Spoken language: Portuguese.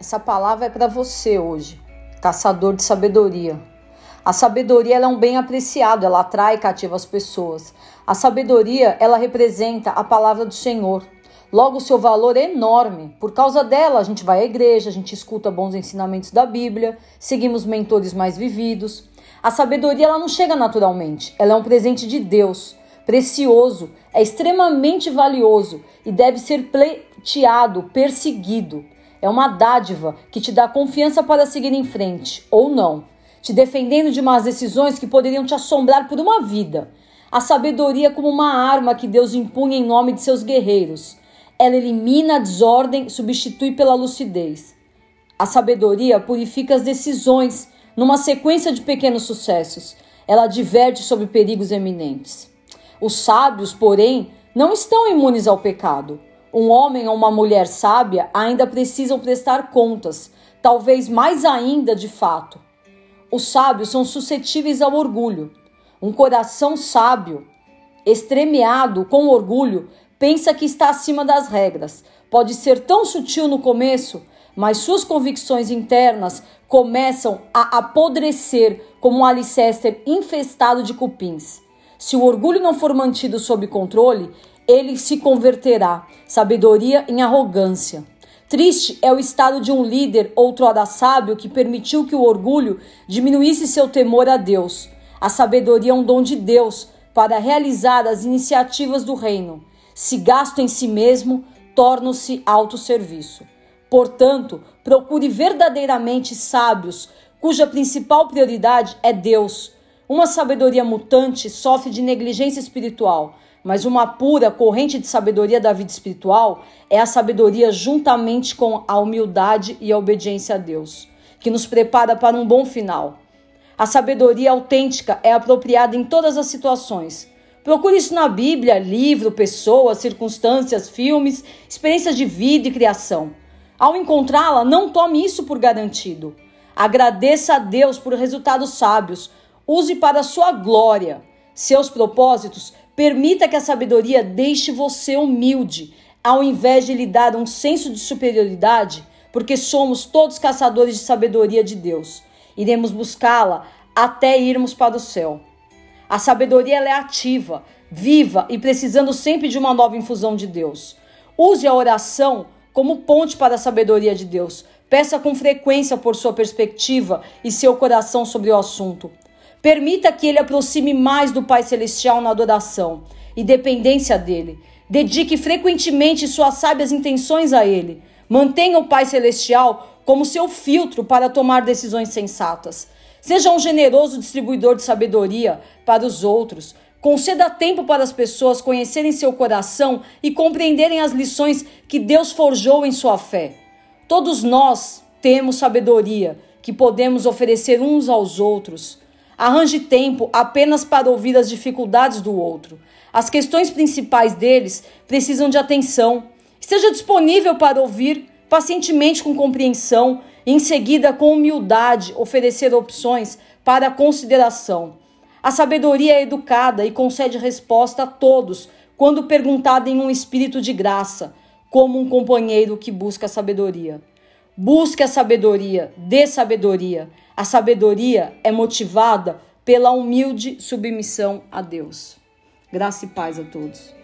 Essa palavra é para você hoje, caçador de sabedoria. A sabedoria é um bem apreciado, ela atrai e cativa as pessoas. A sabedoria, ela representa a palavra do Senhor. Logo, o seu valor é enorme. Por causa dela, a gente vai à igreja, a gente escuta bons ensinamentos da Bíblia, seguimos mentores mais vividos. A sabedoria, ela não chega naturalmente, ela é um presente de Deus, precioso, é extremamente valioso e deve ser pleiteado, perseguido. É uma dádiva que te dá confiança para seguir em frente, ou não, te defendendo de más decisões que poderiam te assombrar por uma vida. A sabedoria como uma arma que Deus impunha em nome de seus guerreiros. Ela elimina a desordem, substitui pela lucidez. A sabedoria purifica as decisões numa sequência de pequenos sucessos. Ela adverte sobre perigos eminentes. Os sábios, porém, não estão imunes ao pecado. Um homem ou uma mulher sábia ainda precisam prestar contas, talvez mais ainda de fato. Os sábios são suscetíveis ao orgulho. Um coração sábio, estremeado com orgulho, pensa que está acima das regras. Pode ser tão sutil no começo, mas suas convicções internas começam a apodrecer como um alicerce infestado de cupins. Se o orgulho não for mantido sob controle, ele se converterá, sabedoria em arrogância. Triste é o estado de um líder outrora sábio que permitiu que o orgulho diminuísse seu temor a Deus. A sabedoria é um dom de Deus para realizar as iniciativas do reino. Se gasto em si mesmo, torna-se autosserviço. Portanto, procure verdadeiramente sábios, cuja principal prioridade é Deus. Uma sabedoria mutante sofre de negligência espiritual, mas uma pura corrente de sabedoria da vida espiritual é a sabedoria juntamente com a humildade e a obediência a Deus, que nos prepara para um bom final. A sabedoria autêntica é apropriada em todas as situações. Procure isso na Bíblia, livro, pessoas, circunstâncias, filmes, experiências de vida e criação. Ao encontrá-la, não tome isso por garantido. Agradeça a Deus por resultados sábios. Use para a sua glória. Seus propósitos Permita que a sabedoria deixe você humilde, ao invés de lhe dar um senso de superioridade, porque somos todos caçadores de sabedoria de Deus. Iremos buscá-la até irmos para o céu. A sabedoria é ativa, viva e precisando sempre de uma nova infusão de Deus. Use a oração como ponte para a sabedoria de Deus. Peça com frequência por sua perspectiva e seu coração sobre o assunto. Permita que ele aproxime mais do Pai Celestial na adoração e dependência dele. Dedique frequentemente suas sábias intenções a ele. Mantenha o Pai Celestial como seu filtro para tomar decisões sensatas. Seja um generoso distribuidor de sabedoria para os outros. Conceda tempo para as pessoas conhecerem seu coração e compreenderem as lições que Deus forjou em sua fé. Todos nós temos sabedoria que podemos oferecer uns aos outros. Arranje tempo apenas para ouvir as dificuldades do outro. As questões principais deles precisam de atenção. Esteja disponível para ouvir pacientemente com compreensão e, em seguida, com humildade, oferecer opções para consideração. A sabedoria é educada e concede resposta a todos quando perguntada em um espírito de graça, como um companheiro que busca a sabedoria. Busque a sabedoria, dê sabedoria. A sabedoria é motivada pela humilde submissão a Deus. Graça e paz a todos.